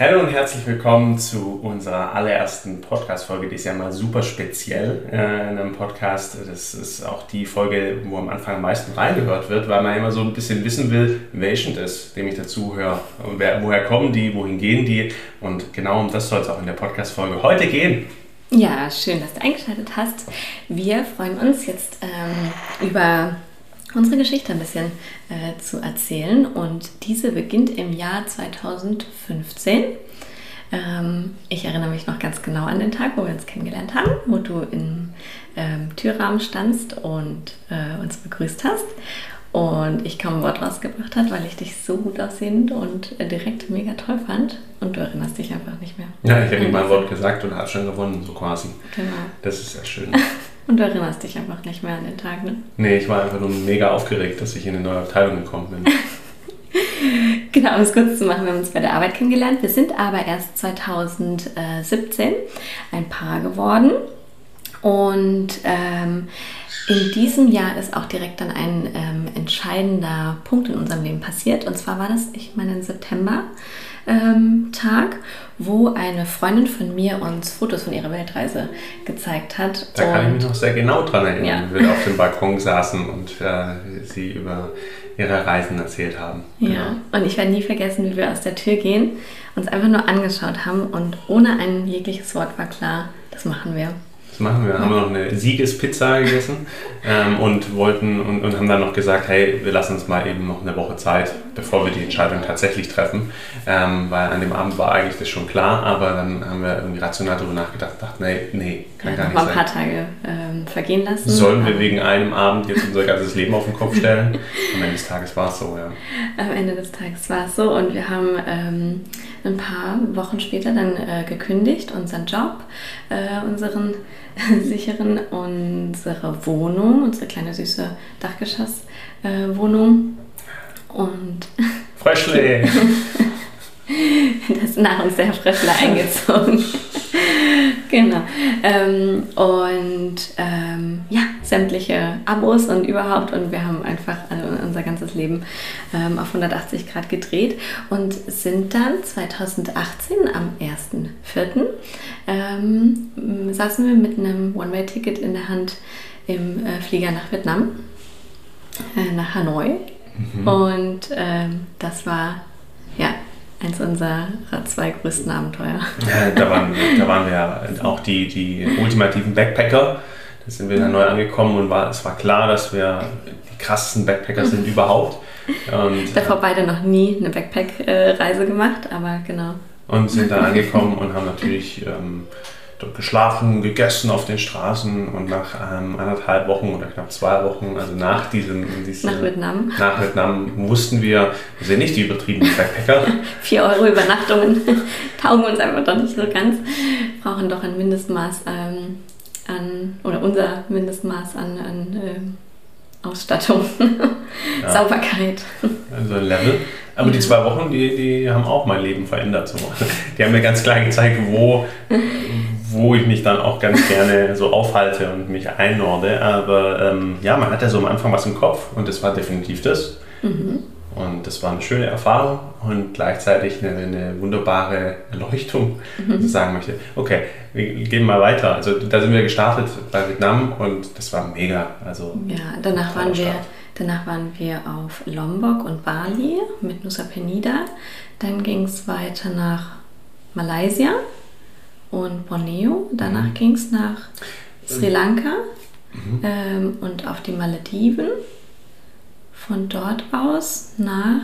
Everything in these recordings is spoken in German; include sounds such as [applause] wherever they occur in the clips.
Hallo und herzlich willkommen zu unserer allerersten Podcast-Folge. Die ist ja mal super speziell äh, in einem Podcast. Das ist auch die Folge, wo am Anfang am meisten reingehört wird, weil man immer so ein bisschen wissen will, wer ist dem ich dazu höre. Wer, woher kommen die, wohin gehen die? Und genau um das soll es auch in der Podcast-Folge heute gehen. Ja, schön, dass du eingeschaltet hast. Wir freuen uns jetzt ähm, über unsere Geschichte ein bisschen äh, zu erzählen. Und diese beginnt im Jahr 2015. Ähm, ich erinnere mich noch ganz genau an den Tag, wo wir uns kennengelernt haben, wo du im ähm, Türrahmen standst und äh, uns begrüßt hast. Und ich kaum ein Wort rausgebracht hat, weil ich dich so gut aussehend und äh, direkt mega toll fand. Und du erinnerst dich einfach nicht mehr. Ja, ich habe ihm ein Wort gesagt und habe schon gewonnen, so quasi. Genau. Das ist sehr schön. [laughs] Und du erinnerst dich einfach nicht mehr an den Tag, ne? Nee, ich war einfach nur mega aufgeregt, dass ich in eine neue Abteilung gekommen bin. [laughs] genau, um es kurz zu machen, wir haben uns bei der Arbeit kennengelernt. Wir sind aber erst 2017 ein Paar geworden. Und ähm, in diesem Jahr ist auch direkt dann ein ähm, entscheidender Punkt in unserem Leben passiert. Und zwar war das, ich meine, im September ähm, Tag, wo eine Freundin von mir uns Fotos von ihrer Weltreise gezeigt hat. Da kann ich mich noch sehr genau dran erinnern, ja. wie wir auf dem Balkon saßen und äh, sie über ihre Reisen erzählt haben. Ja, genau. und ich werde nie vergessen, wie wir aus der Tür gehen, uns einfach nur angeschaut haben und ohne ein jegliches Wort war klar, das machen wir. Das machen wir. Haben wir noch eine Siegespizza gegessen ähm, und wollten und, und, haben dann noch gesagt, hey, wir lassen uns mal eben noch eine Woche Zeit, bevor wir die Entscheidung tatsächlich treffen. Ähm, weil an dem Abend war eigentlich das schon klar, aber dann haben wir irgendwie rational darüber nachgedacht und dachten, nee, nee, kann ja, gar nicht mal ein paar Tage ähm, vergehen lassen. Sollen wir wegen einem Abend jetzt unser ganzes Leben auf den Kopf stellen? Am Ende des Tages war es so, ja. Am Ende des Tages war es so und wir haben ähm, ein paar Wochen später dann äh, gekündigt, unseren Job, äh, unseren [laughs] sicheren unsere Wohnung, unsere kleine süße Dachgeschosswohnung. Und [laughs] Fröschle! [laughs] das ist nach uns der Fröschle eingezogen. [laughs] genau. Ähm, und ähm, ja, sämtliche Abos und überhaupt. Und wir haben einfach also unser ganzes Leben ähm, auf 180 Grad gedreht und sind dann 2018 am 1.4. Ähm, saßen wir mit einem One-Way-Ticket in der Hand im äh, Flieger nach Vietnam, äh, nach Hanoi. Mhm. Und ähm, das war ja eins unserer zwei größten Abenteuer. Ja, da, waren, da waren wir ja auch die, die ultimativen Backpacker. Da sind wir dann neu angekommen und war, es war klar, dass wir die krassesten Backpacker sind überhaupt. Und, Davor beide noch nie eine Backpack-Reise gemacht, aber genau. Und sind dann angekommen und haben natürlich ähm, geschlafen, gegessen auf den Straßen und nach ähm, anderthalb Wochen oder knapp zwei Wochen, also nach diesem, diesem nach Vietnam, nach Vietnam wussten wir, wir sind nicht die übertriebenen Backpacker. [laughs] Vier Euro Übernachtungen [laughs] taugen uns einfach doch nicht so ganz, brauchen doch ein Mindestmaß ähm, an, oder unser Mindestmaß an, an ähm, Ausstattung, [laughs] ja. Sauberkeit. Also ein Level. Aber die zwei Wochen, die, die haben auch mein Leben verändert. So. Die haben mir ganz klar gezeigt, wo, wo ich mich dann auch ganz gerne so aufhalte und mich einnorde. Aber ähm, ja, man hat ja so am Anfang was im Kopf und das war definitiv das. Mhm. Und das war eine schöne Erfahrung und gleichzeitig eine, eine wunderbare Erleuchtung, mhm. dass ich sagen möchte, okay, wir gehen mal weiter. Also da sind wir gestartet bei Vietnam und das war mega. Also ja, danach waren wir, danach waren wir auf Lombok und Bali mit Nusa Penida. Dann ging es weiter nach Malaysia und Borneo. Danach mhm. ging es nach Sri Lanka mhm. ähm, und auf die Malediven von dort aus nach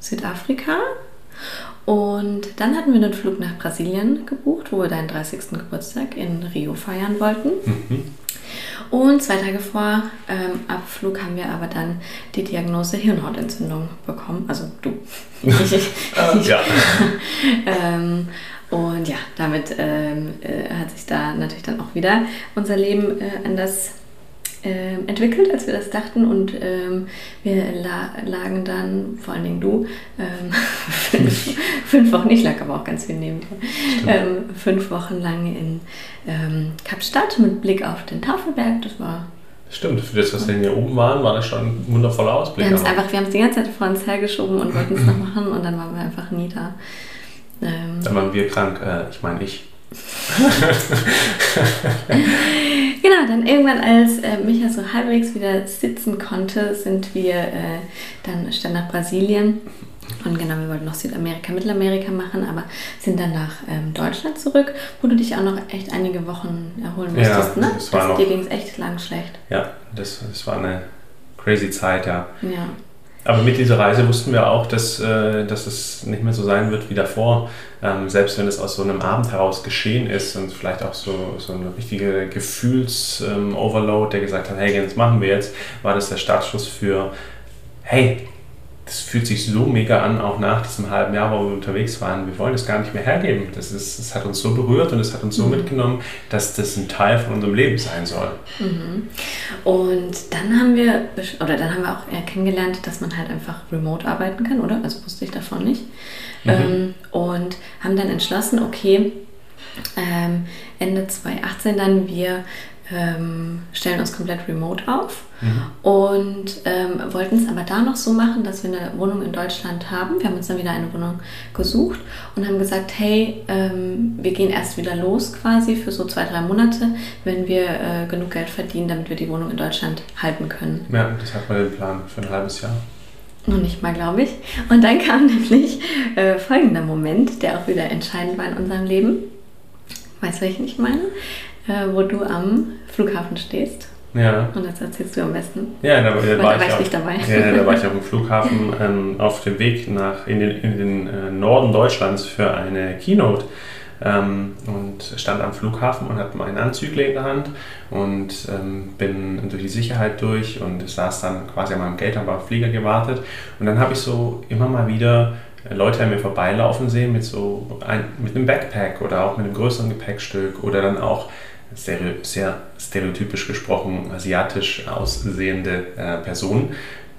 Südafrika. Und dann hatten wir einen Flug nach Brasilien gebucht, wo wir deinen 30. Geburtstag in Rio feiern wollten. Mhm. Und zwei Tage vor ähm, Abflug haben wir aber dann die Diagnose Hirnhautentzündung bekommen. Also du. äh, [laughs] ja. [laughs] ähm, und ja, damit ähm, äh, hat sich da natürlich dann auch wieder unser Leben äh, anders äh, entwickelt, als wir das dachten. Und ähm, wir la lagen dann, vor allen Dingen du, ähm, [laughs] fünf, [laughs] fünf, Wochen, ich lag aber auch ganz viel neben dir, ähm, fünf Wochen lang in ähm, Kapstadt mit Blick auf den Tafelberg. Das war Stimmt, für das, was wir hier oben waren, war das schon ein wundervoller Ausblick. Wir haben es einfach, wir haben es die ganze Zeit vor uns hergeschoben und wollten es [clears throat] noch machen und dann waren wir einfach nie da. Ähm, dann waren wir krank, äh, ich meine ich. [laughs] genau, dann irgendwann, als äh, Micha so halbwegs wieder sitzen konnte, sind wir äh, dann statt nach Brasilien und genau, wir wollten noch Südamerika, Mittelamerika machen, aber sind dann nach ähm, Deutschland zurück, wo du dich auch noch echt einige Wochen erholen musstest, ja, ne? Das war das, noch, dir ging es echt lang schlecht. Ja, das, das war eine crazy Zeit, ja. Ja. Aber mit dieser Reise wussten wir auch, dass, äh, dass es nicht mehr so sein wird wie davor. Ähm, selbst wenn es aus so einem Abend heraus geschehen ist und vielleicht auch so, so ein richtiger Gefühls-Overload, der gesagt hat, hey, das machen wir jetzt, war das der Startschuss für, hey, das fühlt sich so mega an, auch nach diesem halben Jahr, wo wir unterwegs waren. Wir wollen es gar nicht mehr hergeben. Das, ist, das hat uns so berührt und es hat uns so mhm. mitgenommen, dass das ein Teil von unserem Leben sein soll. Mhm. Und dann haben wir, oder dann haben wir auch kennengelernt, dass man halt einfach remote arbeiten kann, oder? Also wusste ich davon nicht. Mhm. Ähm, und haben dann entschlossen, okay, ähm, Ende 2018 dann, wir ähm, stellen uns komplett remote auf mhm. und ähm, wollten es aber da noch so machen, dass wir eine Wohnung in Deutschland haben. Wir haben uns dann wieder eine Wohnung gesucht und haben gesagt, hey, ähm, wir gehen erst wieder los quasi für so zwei, drei Monate, wenn wir äh, genug Geld verdienen, damit wir die Wohnung in Deutschland halten können. Ja, das hat man den Plan für ein halbes Jahr. Noch nicht mal, glaube ich. Und dann kam [laughs] nämlich äh, folgender Moment, der auch wieder entscheidend war in unserem Leben. Weißt du, welchen ich meine? Äh, wo du am Flughafen stehst. Ja. Und das erzählst du am besten. Ja, da, da, war, da war, ich, auch, nicht dabei. Ja, da war ich auf dem Flughafen ähm, auf dem Weg nach in den, in den äh, Norden Deutschlands für eine Keynote. Ähm, und stand am Flughafen und hatte meinen Anzügler in der Hand und ähm, bin durch die Sicherheit durch und saß dann quasi an meinem Gate, habe am Flieger gewartet und dann habe ich so immer mal wieder Leute an mir vorbeilaufen sehen mit so ein, mit einem Backpack oder auch mit einem größeren Gepäckstück oder dann auch sehr stereotypisch gesprochen asiatisch aussehende äh, Personen.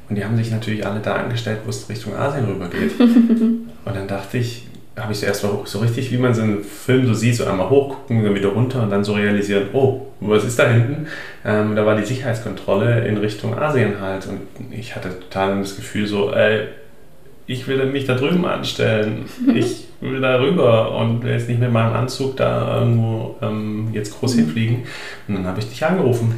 Und die haben sich natürlich alle da angestellt, wo es Richtung Asien rübergeht. [laughs] und dann dachte ich, habe ich zuerst so, so richtig, wie man es in Film so sieht, so einmal hochgucken, dann wieder runter und dann so realisieren, oh, was ist da hinten? Ähm, da war die Sicherheitskontrolle in Richtung Asien halt. Und ich hatte total das Gefühl so, ey, ich will mich da drüben anstellen. Ich will da rüber und will jetzt nicht mit meinem Anzug da irgendwo ähm, jetzt groß hinfliegen. Und dann habe ich dich angerufen.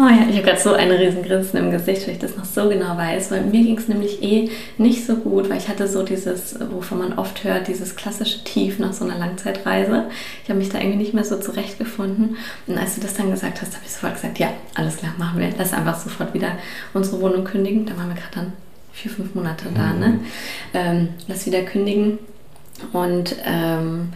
Oh ja, ich habe gerade so eine riesen Grinsen im Gesicht, weil ich das noch so genau weiß. Weil mir ging es nämlich eh nicht so gut, weil ich hatte so dieses, wovon man oft hört, dieses klassische Tief nach so einer Langzeitreise. Ich habe mich da irgendwie nicht mehr so zurechtgefunden. Und als du das dann gesagt hast, habe ich sofort gesagt, ja, alles klar, machen wir. Lass einfach sofort wieder unsere Wohnung kündigen. Da waren wir gerade dann vier, fünf Monate da, ne? Mhm. Ähm, lass wieder kündigen und ähm,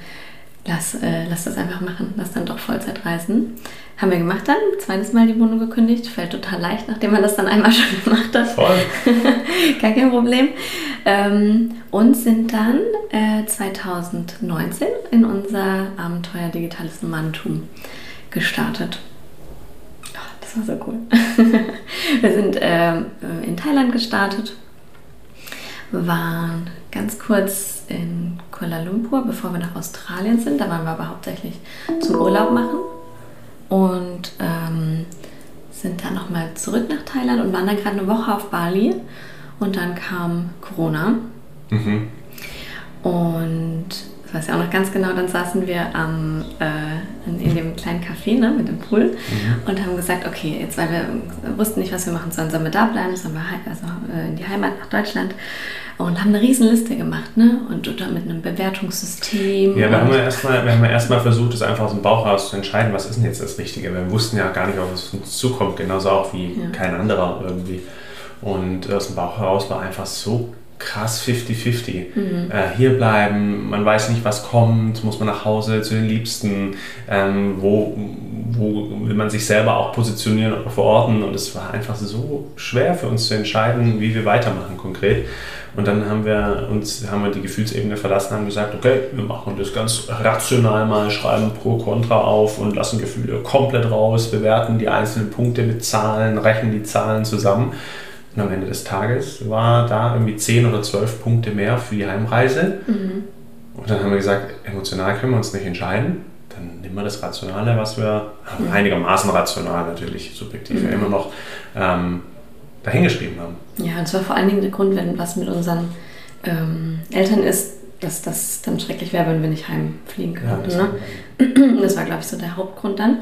lass, äh, lass das einfach machen, lass dann doch Vollzeit reisen. Haben wir gemacht dann, zweites Mal die Wohnung gekündigt, fällt total leicht, nachdem man das dann einmal [laughs] schon gemacht hat. Voll. [laughs] Gar kein Problem. Ähm, und sind dann äh, 2019 in unser Abenteuer Digitales Nomadentum gestartet. Oh, das war so cool. [laughs] wir sind äh, in Thailand gestartet waren ganz kurz in Kuala Lumpur, bevor wir nach Australien sind. Da waren wir aber hauptsächlich zum Urlaub machen und ähm, sind dann nochmal zurück nach Thailand und waren dann gerade eine Woche auf Bali und dann kam Corona. Mhm. Und das weiß ich auch noch ganz genau, dann saßen wir am, äh, in, dem kleinen Café ne, mit dem Pool mhm. und haben gesagt, okay, jetzt weil wir wussten nicht, was wir machen sollen, sollen wir da bleiben, sollen wir also, äh, in die Heimat nach Deutschland und haben eine riesen Liste gemacht, ne? Und oder mit einem Bewertungssystem. Ja, wir haben ja erstmal, wir haben ja erstmal versucht, das einfach aus dem Bauch raus zu entscheiden, was ist denn jetzt das Richtige. Wir wussten ja gar nicht, was uns zukommt, genauso auch wie ja. kein anderer irgendwie. Und aus dem Bauch heraus war einfach so krass 50-50. Mhm. Äh, hier bleiben, man weiß nicht, was kommt, muss man nach Hause zu den Liebsten, ähm, wo, wo will man sich selber auch positionieren oder verorten. Und es war einfach so schwer für uns zu entscheiden, wie wir weitermachen konkret. Und dann haben wir uns, haben wir die Gefühlsebene verlassen, haben gesagt, okay, wir machen das ganz rational mal, schreiben pro, contra auf und lassen Gefühle komplett raus, bewerten die einzelnen Punkte mit Zahlen, rechnen die Zahlen zusammen. Und am Ende des Tages war da irgendwie 10 oder 12 Punkte mehr für die Heimreise. Mhm. Und dann haben wir gesagt, emotional können wir uns nicht entscheiden. Dann nehmen wir das Rationale, was wir, mhm. einigermaßen rational natürlich, subjektiv mhm. ja immer noch, ähm, dahingeschrieben haben. Ja, und zwar vor allen Dingen der Grund, wenn was mit unseren ähm, Eltern ist, dass das dann schrecklich wäre, wenn wir nicht heimfliegen Ja, könnten. das ne? Das war, glaube ich, so der Hauptgrund dann.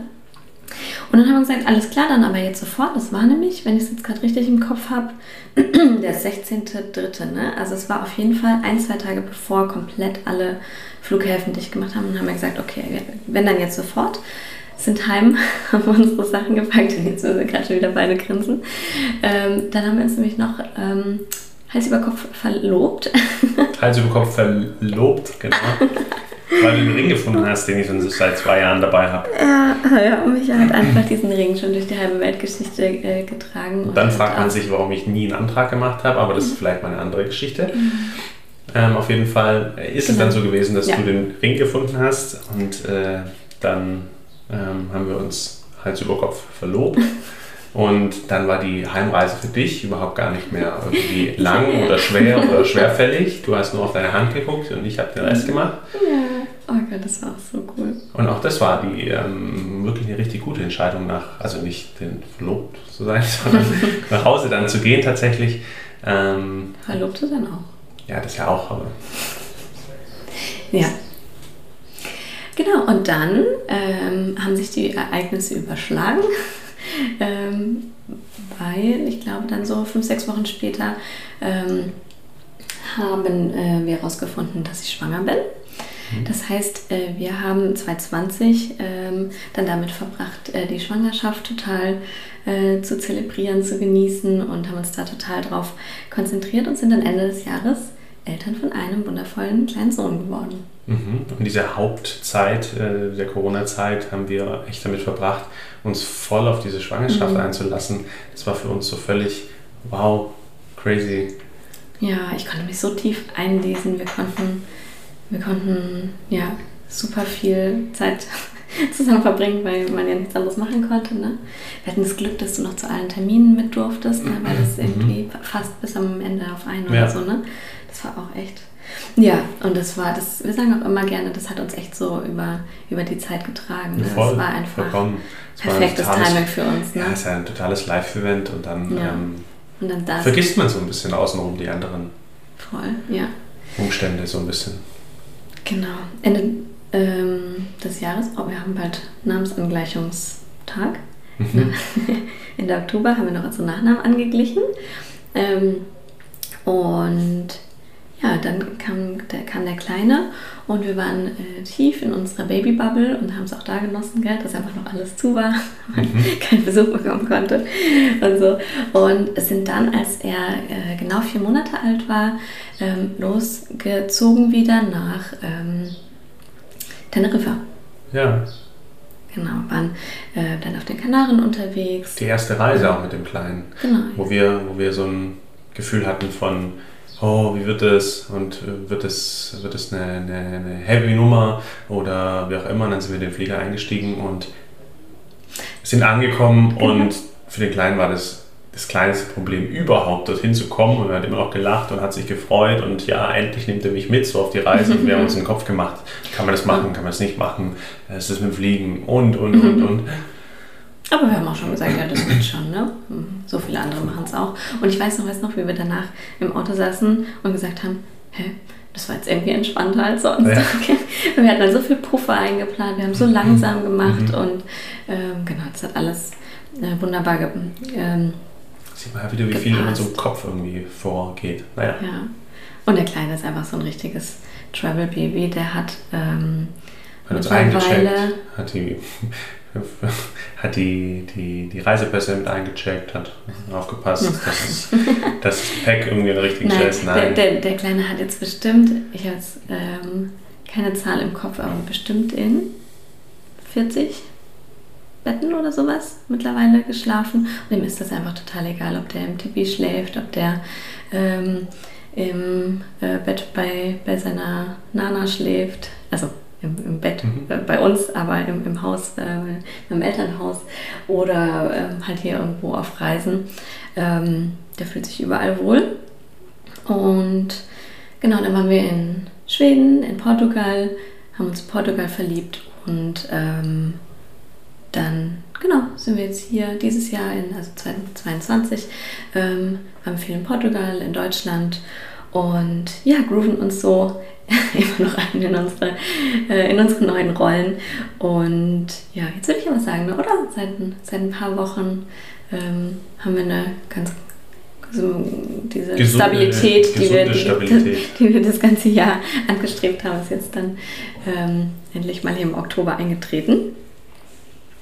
Und dann haben wir gesagt, alles klar, dann aber jetzt sofort. Das war nämlich, wenn ich es jetzt gerade richtig im Kopf habe, [clears throat] der 16.3. Ne? Also es war auf jeden Fall ein, zwei Tage bevor komplett alle Flughäfen dicht gemacht haben. Und haben wir gesagt, okay, wenn dann jetzt sofort, sind heim, [laughs] haben unsere Sachen gepackt und [laughs] jetzt müssen wir gerade schon wieder beide grinsen. Ähm, dann haben wir uns nämlich noch ähm, Hals über Kopf verlobt. [laughs] Hals über Kopf verlobt, genau. Weil du den Ring gefunden hast, den ich schon seit zwei Jahren dabei habe. Ja, ja, und mich hat einfach diesen Ring schon durch die halbe Weltgeschichte äh, getragen. Und dann fragt man sich, warum ich nie einen Antrag gemacht habe, aber das ist vielleicht mal eine andere Geschichte. Ähm, auf jeden Fall ist es Genau. dann so gewesen, dass Ja. du den Ring gefunden hast und äh, dann ähm, haben wir uns Hals über Kopf verlobt. [laughs] Und dann war die Heimreise für dich überhaupt gar nicht mehr irgendwie [laughs] lang oder schwer oder schwerfällig. Du hast nur auf deine Hand geguckt und ich habe den Rest gemacht. Ja, oh Gott, das war auch so cool. Und auch das war die ähm, wirklich eine richtig gute Entscheidung nach, also nicht den verlobt zu sein, [laughs] sondern nach Hause dann zu gehen tatsächlich. Ähm, Verlobte dann auch. ja, das ja auch, aber Ja. Genau, und dann ähm, haben sich die Ereignisse überschlagen, [laughs] ähm, weil ich glaube, dann so fünf, sechs Wochen später ähm, haben äh, wir herausgefunden, dass ich schwanger bin. Das heißt, äh, wir haben 2020 ähm, dann damit verbracht, äh, die Schwangerschaft total äh, zu zelebrieren, zu genießen und haben uns da total drauf konzentriert und sind dann Ende des Jahres Eltern von einem wundervollen kleinen Sohn geworden. Mhm. Und diese Hauptzeit äh, der Corona-Zeit haben wir echt damit verbracht, uns voll auf diese Schwangerschaft Mhm. einzulassen. Das war für uns so völlig wow, crazy. Ja, ich konnte mich so tief einlesen. Wir konnten, wir konnten ja super viel Zeit [laughs] zusammen verbringen, weil man ja nichts anderes machen konnte. Ne? Wir hatten das Glück, dass du noch zu allen Terminen mit durftest, ne? weil das irgendwie fast bis am Ende auf einen Ja. oder so. Ne? Das war auch echt. Ja, und das war, das, wir sagen auch immer gerne, das hat uns echt so über, über die Zeit getragen. Ne? Voll, das war einfach vollkommen. Es war ein perfektes totales- Timing für uns. Ne? Ja, es ist ja ein totales Live-Event und dann Ja. ähm, und dann das vergisst man so ein bisschen außenrum die anderen voll, ja. Umstände so ein bisschen. Genau. Ende ähm, des Jahres, oh, wir haben bald Namensangleichungstag. Mhm. [laughs] Ende Oktober haben wir noch unsere Nachnamen angeglichen. Ähm, und ja, dann kam der, kam der Kleine und wir waren äh, tief in unserer Babybubble und haben es auch da genossen, gell, dass einfach noch alles zu war, [laughs] man keinen Besuch bekommen konnte und so. Und sind dann, als er äh, genau vier Monate alt war, ähm, losgezogen wieder nach ähm, Teneriffa. Ja, Genau, waren äh, dann auf den Kanaren unterwegs. die erste Reise auch mit dem Kleinen, Genau. wo wir, wo wir so ein Gefühl hatten von, oh, wie wird es und äh, wird es, wird es eine, eine, eine heavy Nummer oder wie auch immer. Und dann sind wir in den Flieger eingestiegen und sind angekommen und für den Kleinen war das das kleinste Problem überhaupt, dorthin zu kommen. Und er hat immer noch gelacht und hat sich gefreut. Und ja, endlich nimmt er mich mit so auf die Reise. Und wir haben uns [laughs] den Kopf gemacht, kann man das machen, kann man das nicht machen, ist das mit dem Fliegen und, und, und, [laughs] und. Aber wir haben auch schon gesagt, ja, das wird schon, ne? Mhm. So viele andere machen es auch. Und ich weiß noch, weiß noch, wie wir danach im Auto saßen und gesagt haben, hä, das war jetzt irgendwie entspannter als sonst. Ja. [laughs] Okay. Wir hatten dann so viel Puffer eingeplant, wir haben so langsam gemacht und ähm, genau, das hat alles äh, wunderbar ge ähm, Sieht man ja wieder, wie viel in Gepasst. unserem Kopf irgendwie vorgeht. Naja. Ja. Und der Kleine ist einfach so ein richtiges Travel-Baby. Der hat ähm, Hat uns eingecheckt, hat die, [laughs] hat die, die, die Reisepässe mit eingecheckt, hat aufgepasst, dass, es, dass das Gepäck irgendwie an der richtigen Stelle ist. der, Nein. der, der Kleine hat jetzt bestimmt, ich habe jetzt ähm, keine Zahl im Kopf, aber bestimmt in 40 Betten oder sowas mittlerweile geschlafen. Und ihm ist das einfach total egal, ob der im Tipi schläft, ob der ähm, im äh, Bett bei, bei seiner Nana schläft. Also im, im Bett Mhm. äh, bei uns, aber im, im Haus, äh, im Elternhaus oder ähm, halt hier irgendwo auf Reisen. Ähm, der fühlt sich überall wohl. Und genau, dann waren wir in Schweden, in Portugal, haben uns in Portugal verliebt und ähm, dann, genau, sind wir jetzt hier dieses Jahr, in, also 2022, ähm, waren viel in Portugal, in Deutschland und ja, grooven uns so [laughs] immer noch ein in unsere, äh, in unsere neuen Rollen. Und ja, jetzt würde ich aber sagen, ne, oder? Seit, seit ein paar Wochen ähm, haben wir eine ganz so diese gesunde, Stabilität, die wir, die, Stabilität. [laughs] die wir das ganze Jahr angestrebt haben, ist jetzt dann ähm, endlich mal hier im Oktober eingetreten.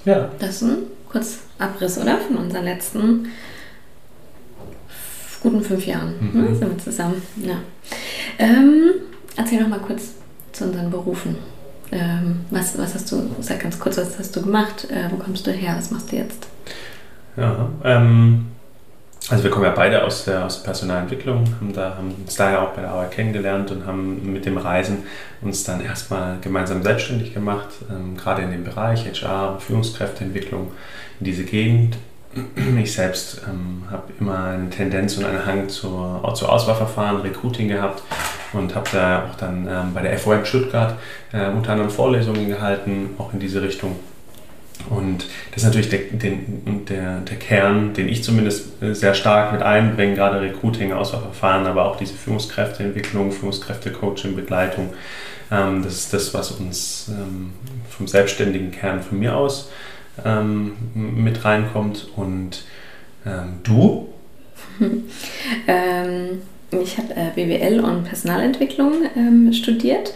Ja. Das ist ein kurz Abriss, oder? Von unseren letzten guten fünf Jahren mhm. ne, sind wir zusammen. Ja. Ähm, erzähl noch mal kurz zu unseren Berufen. Ähm, was, was hast du, sag ganz kurz, was hast du gemacht? Äh, wo kommst du her? Was machst du jetzt? Ja, ähm, also wir kommen ja beide aus der, aus der Personalentwicklung, haben, da, haben uns daher auch bei der Arbeit kennengelernt und haben mit dem Reisen uns dann erstmal gemeinsam selbstständig gemacht, ähm, gerade in dem Bereich HR, Führungskräfteentwicklung, in diese Gegend. Ich selbst ähm, habe immer eine Tendenz und einen Hang zur, zu Auswahlverfahren, Recruiting gehabt und habe da auch dann ähm, bei der FOM Stuttgart äh, unter anderem Vorlesungen gehalten, auch in diese Richtung und das ist natürlich der, den, der, der Kern, den ich zumindest äh, sehr stark mit einbringe, gerade Recruiting, Auswahlverfahren, aber auch diese Führungskräfteentwicklung, Führungskräftecoaching, Begleitung. Ähm, das ist das, was uns ähm, vom selbstständigen Kern von mir aus ähm, mit reinkommt. Und du? [laughs] ich habe äh, BWL und Personalentwicklung studiert.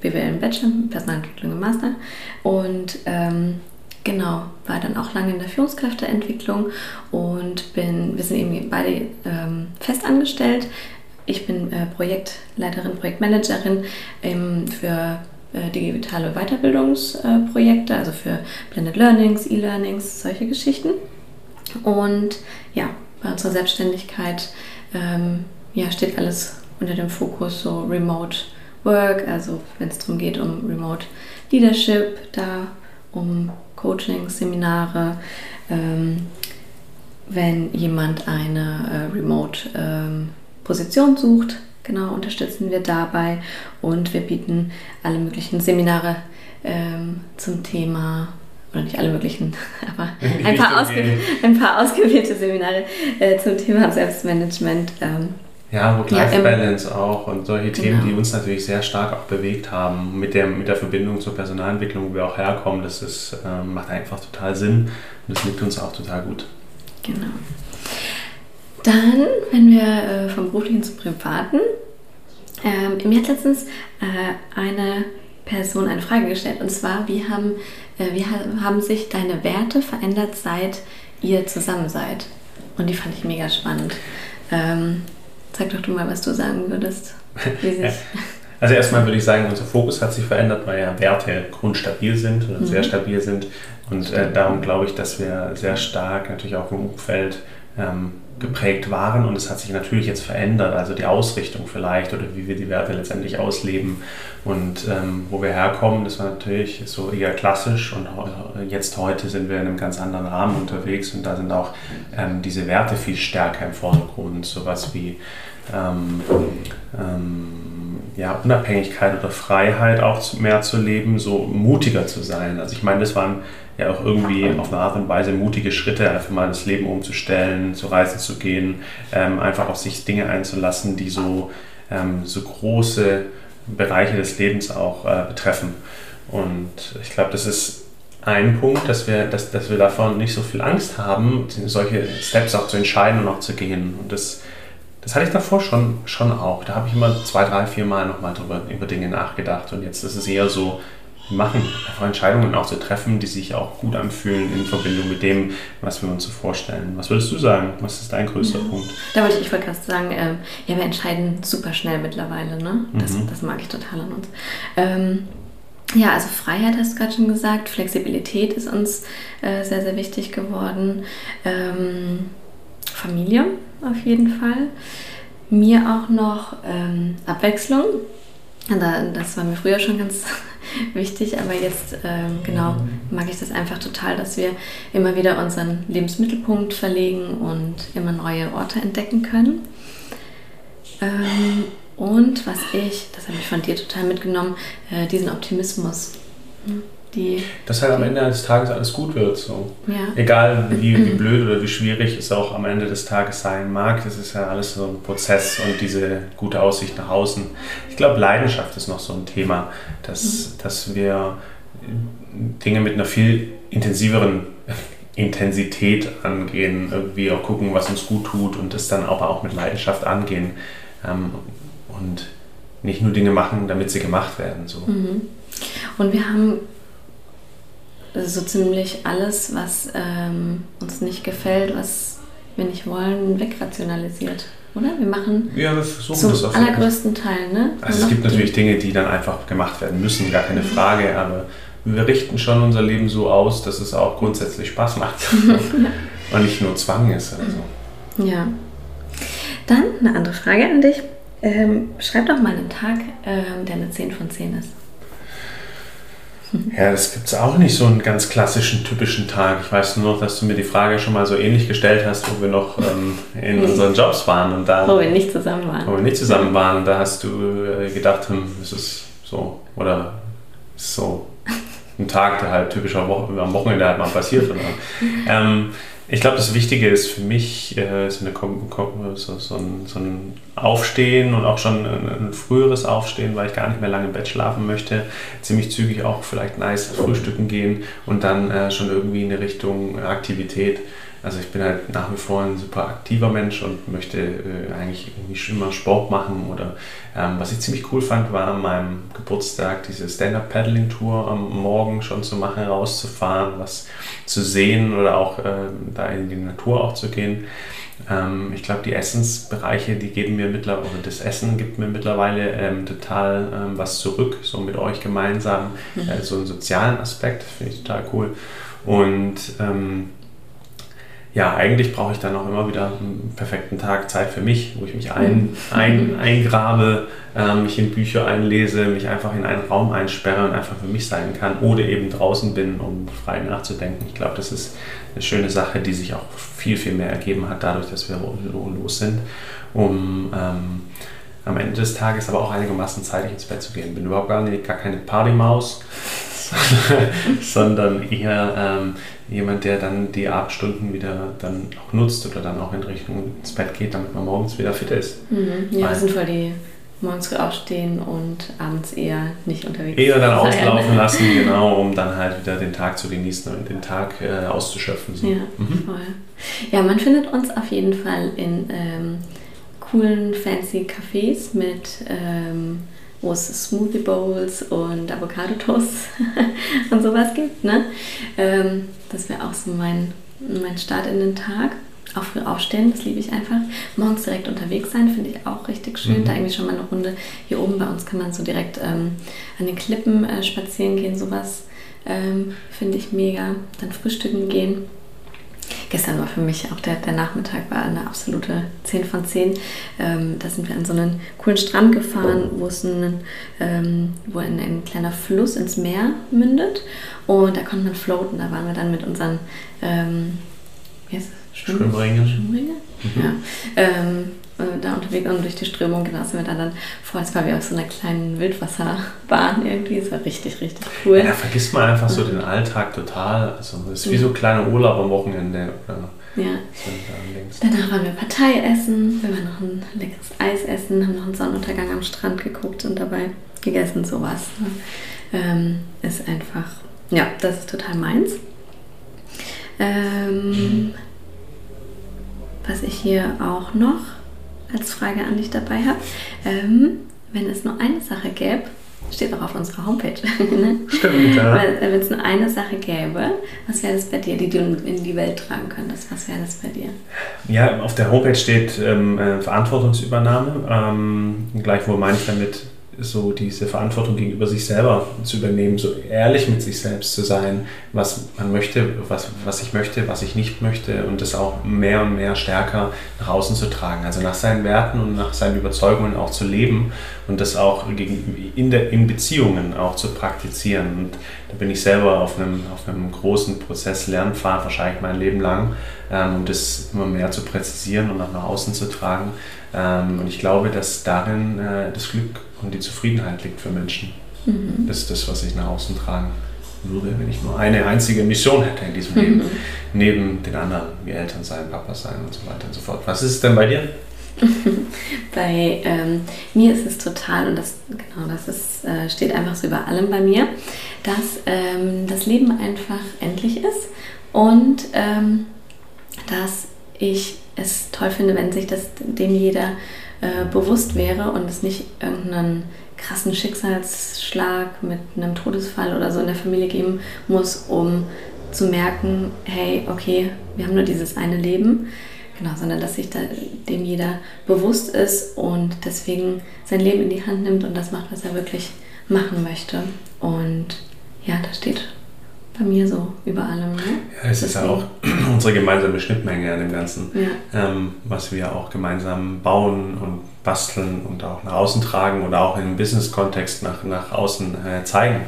BWL im Bachelor, Personalentwicklung im Master. Und ähm, genau, war dann auch lange in der Führungskräfteentwicklung und bin, wir sind eben beide ähm, fest Ich bin äh, Projektleiterin, Projektmanagerin ähm, für digitale Weiterbildungsprojekte, also für Blended Learnings, E-Learnings, solche Geschichten. Und ja, bei unserer Selbstständigkeit ähm, ja, steht alles unter dem Fokus so Remote Work, also wenn es darum geht, um Remote Leadership, da um Coachings, Seminare, ähm, wenn jemand eine äh, Remote ähm, Position sucht, genau, unterstützen wir dabei und wir bieten alle möglichen Seminare ähm, zum Thema oder nicht alle möglichen, [laughs] aber ein paar, ein paar, ausgewählte Seminare äh, zum Thema Selbstmanagement ähm, ja, Work-Life-Balance ja, auch und solche genau. Themen, die uns natürlich sehr stark auch bewegt haben. Mit der, mit der Verbindung zur Personalentwicklung, wo wir auch herkommen, das ist, äh, macht einfach total Sinn und das liegt uns auch total gut. Genau. Dann, wenn wir äh, vom Beruflichen zum Privaten, ähm, mir hat letztens äh, eine Person eine Frage gestellt und zwar, wie haben, äh, wie haben sich deine Werte verändert, seit ihr zusammen seid? Und die fand ich mega spannend. Ähm, Sag doch du mal, was du sagen würdest. [laughs] Also erstmal würde ich sagen, unser Fokus hat sich verändert, weil ja Werte grundstabil sind oder mhm. sehr stabil sind. Und äh, darum glaube ich, dass wir sehr stark natürlich auch im Umfeld ähm, geprägt waren und es hat sich natürlich jetzt verändert, also die Ausrichtung vielleicht oder wie wir die Werte letztendlich ausleben und ähm, wo wir herkommen, das war natürlich so eher klassisch und jetzt heute sind wir in einem ganz anderen Rahmen unterwegs und da sind auch ähm, diese Werte viel stärker im Vordergrund, sowas wie ähm, ähm ja, Unabhängigkeit oder Freiheit auch mehr zu leben, so mutiger zu sein. Also ich meine, das waren ja auch irgendwie auf eine Art und Weise mutige Schritte, einfach mal das Leben umzustellen, zu reisen zu gehen, ähm, einfach auf sich Dinge einzulassen, die so, ähm, so große Bereiche des Lebens auch äh, betreffen. Und ich glaube, das ist ein Punkt, dass wir, dass, dass wir davon nicht so viel Angst haben, solche Steps auch zu entscheiden und auch zu gehen. Und das, das hatte ich davor schon, schon auch. Da habe ich immer zwei, drei, vier Mal nochmal drüber, über Dinge nachgedacht. Und jetzt ist es eher so, machen, einfach Entscheidungen auch zu treffen, die sich auch gut anfühlen in Verbindung mit dem, was wir uns so vorstellen. Was würdest du sagen? Was ist dein größter ja. Punkt? Da wollte ich, ich wollte gerade sagen, äh, ja, wir entscheiden super schnell mittlerweile. Ne? Das, mhm. das mag ich total an uns. Ähm, ja, also Freiheit hast du gerade schon gesagt, Flexibilität ist uns äh, sehr, sehr wichtig geworden. Ähm, Familie auf jeden Fall. Mir auch noch ähm, Abwechslung. Das war mir früher schon ganz [laughs] wichtig, aber jetzt ähm, genau mag ich das einfach total, dass wir immer wieder unseren Lebensmittelpunkt verlegen und immer neue Orte entdecken können. Ähm, und was ich, das habe ich von dir total mitgenommen, äh, diesen Optimismus. Hm? Die. Dass halt am Ende des Tages alles gut wird. So. Ja. Egal wie, wie [clears throat] blöd oder wie schwierig es auch am Ende des Tages sein mag, das ist ja alles so ein Prozess und diese gute Aussicht nach außen. Ich glaube, Leidenschaft ist noch so ein Thema, dass, mhm. dass wir Dinge mit einer viel intensiveren [laughs] Intensität angehen, irgendwie auch gucken, was uns gut tut und das dann aber auch mit Leidenschaft angehen ähm, und nicht nur Dinge machen, damit sie gemacht werden. So. Mhm. Und wir haben so ziemlich alles, was ähm, uns nicht gefällt, was wir nicht wollen, wegrationalisiert. Oder? Wir machen ja, wir versuchen zum das auf allergrößten Teil. Ne? Also es gibt natürlich Dinge, die dann einfach gemacht werden müssen, gar keine mhm. Frage, aber wir richten schon unser Leben so aus, dass es auch grundsätzlich Spaß macht [laughs] [laughs] und nicht nur Zwang ist oder so. Ja. Dann eine andere Frage an dich. Ähm, schreib doch mal einen Tag, ähm, der eine 10 von 10 ist. Ja, das gibt es auch nicht so einen ganz klassischen, typischen Tag. Ich weiß nur noch, dass du mir die Frage schon mal so ähnlich gestellt hast, wo wir noch ähm, in unseren Jobs waren. Und da, wo wir nicht zusammen waren. Wo wir nicht zusammen waren. Da hast du äh, gedacht, hm, ist es so, oder ist so ein Tag, der halt typisch am Wochenende halt mal passiert. Oder, [laughs] ähm, ich glaube, das Wichtige ist für mich äh, so, eine, so, so, ein, so, ein, Aufstehen und auch schon ein, ein, früheres Aufstehen, weil ich gar nicht mehr lange im Bett schlafen möchte. Ziemlich zügig auch vielleicht nice frühstücken gehen und dann äh, schon irgendwie in eine Richtung Aktivität. Also ich bin halt nach wie vor ein super aktiver Mensch und möchte äh, eigentlich irgendwie immer Sport machen. Oder ähm, was ich ziemlich cool fand, war an meinem Geburtstag diese Stand-Up-Paddling-Tour am Morgen schon zu machen, rauszufahren, was zu sehen oder auch äh, da in die Natur auch zu gehen. Ähm, ich glaube, die Essensbereiche, die geben mir mittlerweile, oder das Essen gibt mir mittlerweile ähm, total ähm, was zurück, so mit euch gemeinsam, mhm. äh, so einen sozialen Aspekt, finde ich total cool. Und ähm, ja, eigentlich brauche ich dann auch immer wieder einen perfekten Tag Zeit für mich, wo ich mich ein, ein, eingrabe, äh, mich in Bücher einlese, mich einfach in einen Raum einsperre und einfach für mich sein kann oder eben draußen bin, um frei nachzudenken. Ich glaube, das ist eine schöne Sache, die sich auch viel, viel mehr ergeben hat, dadurch, dass wir los sind, um ähm, am Ende des Tages aber auch einigermaßen zeitig ins Bett zu gehen. Bin überhaupt gar, nicht, gar keine Partymaus, [laughs] sondern eher ähm, jemand, der dann die Abendstunden wieder dann auch nutzt oder dann auch in Richtung ins Bett geht, damit man morgens wieder fit ist. Mhm. Ja, das sind voll die morgens aufstehen und abends eher nicht unterwegs Eher dann sein. auslaufen [laughs] lassen, genau, um dann halt wieder den Tag zu genießen und den Tag äh, auszuschöpfen. So. Ja, mhm. voll. Ja, man findet uns auf jeden Fall in ähm, coolen, fancy Cafés mit ähm, wo es Smoothie Bowls und Avocado Toast [laughs] und sowas gibt. Ne? Ähm, das wäre auch so mein, mein Start in den Tag. Auch früh aufstehen, das liebe ich einfach. Morgens direkt unterwegs sein, finde ich auch richtig schön. Mhm. Da irgendwie schon mal eine Runde hier oben bei uns kann man so direkt ähm, an den Klippen äh, spazieren gehen, sowas ähm, finde ich mega. Dann frühstücken gehen gestern war für mich auch der, der Nachmittag war eine absolute 10 von 10. Ähm, da sind wir an so einen coolen Strand gefahren, wo es ein, ähm, wo ein, ein, kleiner Fluss ins Meer mündet und da konnte man floaten. Da waren wir dann mit unseren ähm, wie heißt das? Schwimmringen. Schwimmringe? Mhm. Ja. Ähm, da unterwegs und durch die Strömung, genau, sind wir dann, dann vor, als waren wir auf so einer kleinen Wildwasserbahn irgendwie. Es war richtig, richtig cool. Ja, da vergisst man einfach so den Alltag total. Also es ist wie so ein kleiner Urlaub am Wochenende. Oder ja. Danach waren wir Partei essen, wir waren noch ein leckeres Eis essen, haben noch einen Sonnenuntergang am Strand geguckt und dabei gegessen, sowas. Ähm, ist einfach, ja, das ist total meins. Ähm, mhm. Was ich hier auch noch als Frage an dich dabei habe. Ähm, wenn es nur eine Sache gäbe, steht auch auf unserer Homepage. [laughs] ne? Stimmt, ja. Wenn es nur eine Sache gäbe, was wäre das bei dir, die du in die Welt tragen könntest? Was wäre das bei dir? Ja, auf der Homepage steht ähm, äh, Verantwortungsübernahme. Ähm, gleichwohl meine ich damit so diese Verantwortung gegenüber sich selber zu übernehmen, so ehrlich mit sich selbst zu sein, was man möchte, was, was ich möchte, was ich nicht möchte und das auch mehr und mehr stärker nach außen zu tragen. Also nach seinen Werten und nach seinen Überzeugungen auch zu leben und das auch in, der, in Beziehungen auch zu praktizieren. Und da bin ich selber auf einem, auf einem großen Prozess Lernpfad, wahrscheinlich mein Leben lang, ähm, um das immer mehr zu präzisieren und auch nach außen zu tragen. Ähm, und ich glaube, dass darin äh, das Glück und die Zufriedenheit liegt für Menschen. Mhm. Das ist das, was ich nach außen trage. würde, wenn ich nur eine einzige Mission hätte in diesem Leben, neben den anderen, wie Eltern sein, Papa sein und so weiter und so fort. Was ist es denn bei dir? [laughs] bei ähm, mir ist es total, und das, genau, das ist, äh, steht einfach so über allem bei mir, dass ähm, das Leben einfach endlich ist und ähm, dass ich es toll finde, wenn sich das dem jeder äh, bewusst wäre und es nicht irgendeinen krassen Schicksalsschlag mit einem Todesfall oder so in der Familie geben muss, um zu merken, hey, okay, wir haben nur dieses eine Leben. Genau, sondern dass sich da dem jeder bewusst ist und deswegen sein Leben in die Hand nimmt und das macht, was er wirklich machen möchte. Und ja, das steht bei mir so über allem. Ne? Ja, es ist ja auch [clears throat] unsere gemeinsame Schnittmenge an dem Ganzen, ja. ähm, was wir auch gemeinsam bauen und basteln und auch nach außen tragen oder auch im Business-Kontext nach, nach außen äh, zeigen,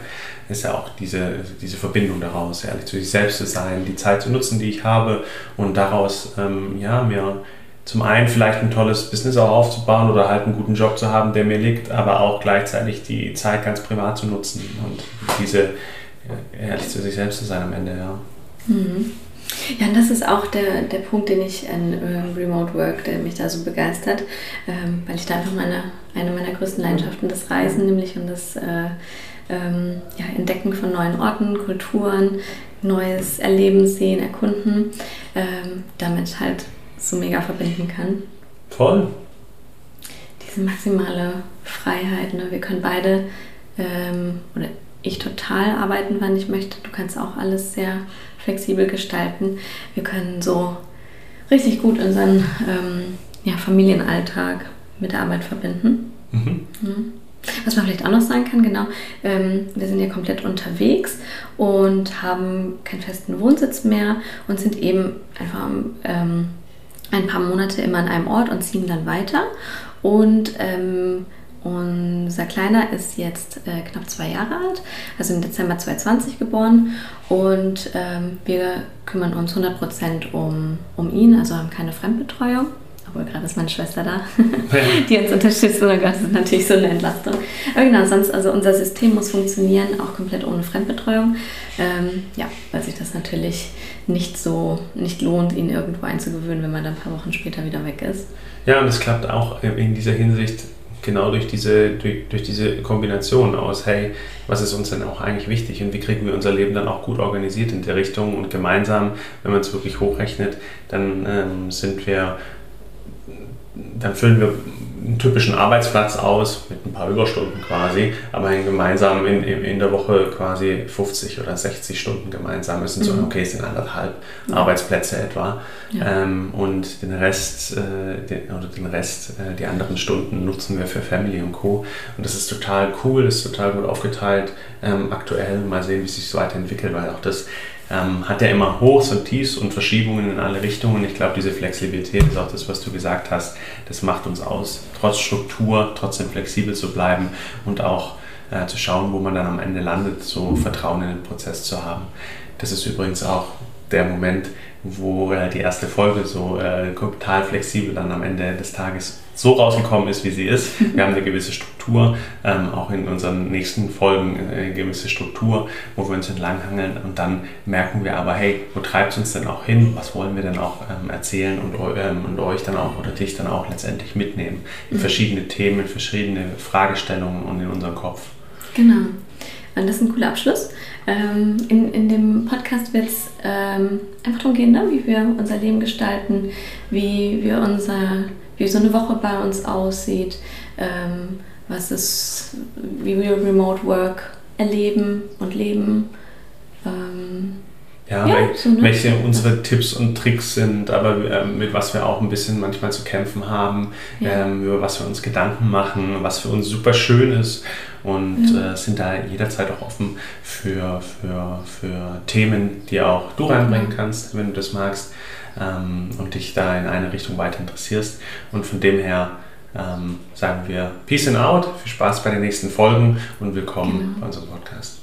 ist ja auch diese, diese Verbindung daraus, ehrlich zu sich selbst zu sein, die Zeit zu nutzen, die ich habe und daraus ähm, ja, mir zum einen vielleicht ein tolles Business auch aufzubauen oder halt einen guten Job zu haben, der mir liegt, aber auch gleichzeitig die Zeit ganz privat zu nutzen und diese ehrlich zu sich selbst zu sein am Ende, ja. Mhm. Ja, und das ist auch der, der Punkt, den ich an äh, Remote Work, der mich da so begeistert, ähm, weil ich da einfach meine, eine meiner größten Leidenschaften, das Reisen, nämlich und das äh, ähm, ja, Entdecken von neuen Orten, Kulturen, neues Erleben, Sehen, Erkunden, ähm, damit halt so mega verbinden kann. Voll. Diese maximale Freiheit, ne? wir können beide, ähm, oder ich total arbeiten, wann ich möchte. Du kannst auch alles sehr flexibel gestalten. Wir können so richtig gut unseren ähm, ja, Familienalltag mit der Arbeit verbinden. Mhm. Mhm. Was man vielleicht auch noch sagen kann, genau, ähm, wir sind ja komplett unterwegs und haben keinen festen Wohnsitz mehr und sind eben einfach ähm, ein paar Monate immer an einem Ort und ziehen dann weiter. Und ähm, unser Kleiner ist jetzt äh, knapp zwei Jahre alt, also im Dezember 2020 geboren und ähm, wir kümmern uns 100% um, um ihn, also haben keine Fremdbetreuung. Obwohl gerade ist meine Schwester da, [laughs] die uns unterstützt. Oh Gott, das ist natürlich so eine Entlastung. Aber genau, sonst, also unser System muss funktionieren, auch komplett ohne Fremdbetreuung. Ähm, ja, weil sich das natürlich nicht so nicht lohnt, ihn irgendwo einzugewöhnen, wenn man dann ein paar Wochen später wieder weg ist. Ja, und es klappt auch in dieser Hinsicht genau durch diese, durch, durch diese Kombination aus, hey, was ist uns denn auch eigentlich wichtig und wie kriegen wir unser Leben dann auch gut organisiert in der Richtung und gemeinsam, wenn man es wirklich hochrechnet, dann ähm, sind wir, dann füllen wir einen typischen Arbeitsplatz aus mit ein paar Überstunden quasi, aber gemeinsam in, in, der Woche quasi 50 oder 60 Stunden gemeinsam. Es sind so, mhm. okay, es sind anderthalb ja. Arbeitsplätze etwa. Ja. Ähm, und den Rest, äh, den, oder den Rest, äh, die anderen Stunden nutzen wir für Family und Co. Und das ist total cool, das ist total gut aufgeteilt. Ähm, aktuell mal sehen, wie es sich so weiterentwickelt, weil auch das ähm, hat ja immer Hochs und Tiefs und Verschiebungen in alle Richtungen. Ich glaube, diese Flexibilität ist auch das, was du gesagt hast. Das macht uns aus, trotz Struktur trotzdem flexibel zu bleiben und auch äh, zu schauen, wo man dann am Ende landet, so Vertrauen in den Prozess zu haben. Das ist übrigens auch der Moment, wo äh, die erste Folge so äh, total flexibel dann am Ende des Tages so rausgekommen ist, wie sie ist. [laughs] Wir haben eine gewisse Struktur, ähm, auch in unseren nächsten Folgen äh, eine gewisse Struktur, wo wir uns entlanghangeln und dann merken wir aber, hey, wo treibt es uns denn auch hin? Was wollen wir denn auch ähm, erzählen und, ähm, und euch dann auch oder dich dann auch letztendlich mitnehmen in mhm. verschiedene Themen, in verschiedene Fragestellungen und in unseren Kopf. Genau. Das ist ein cooler Abschluss. Ähm, in, in dem Podcast wird es ähm, einfach darum gehen, ne? wie wir unser Leben gestalten, wie wir unser wie so eine Woche bei uns aussieht, ähm, was ist, wie wir Remote Work erleben und leben. Ja, ja so, ne? welche unsere Tipps und Tricks sind, aber äh, mit was wir auch ein bisschen manchmal zu kämpfen haben, ja. ähm, über was wir uns Gedanken machen, was für uns super schön ist und ja. äh, sind da jederzeit auch offen für, für, für Themen, die auch du reinbringen kannst, wenn du das magst ähm, und dich da in eine Richtung weiter interessierst. Und von dem her ähm, sagen wir Peace and out, viel Spaß bei den nächsten Folgen und willkommen genau. bei unserem Podcast.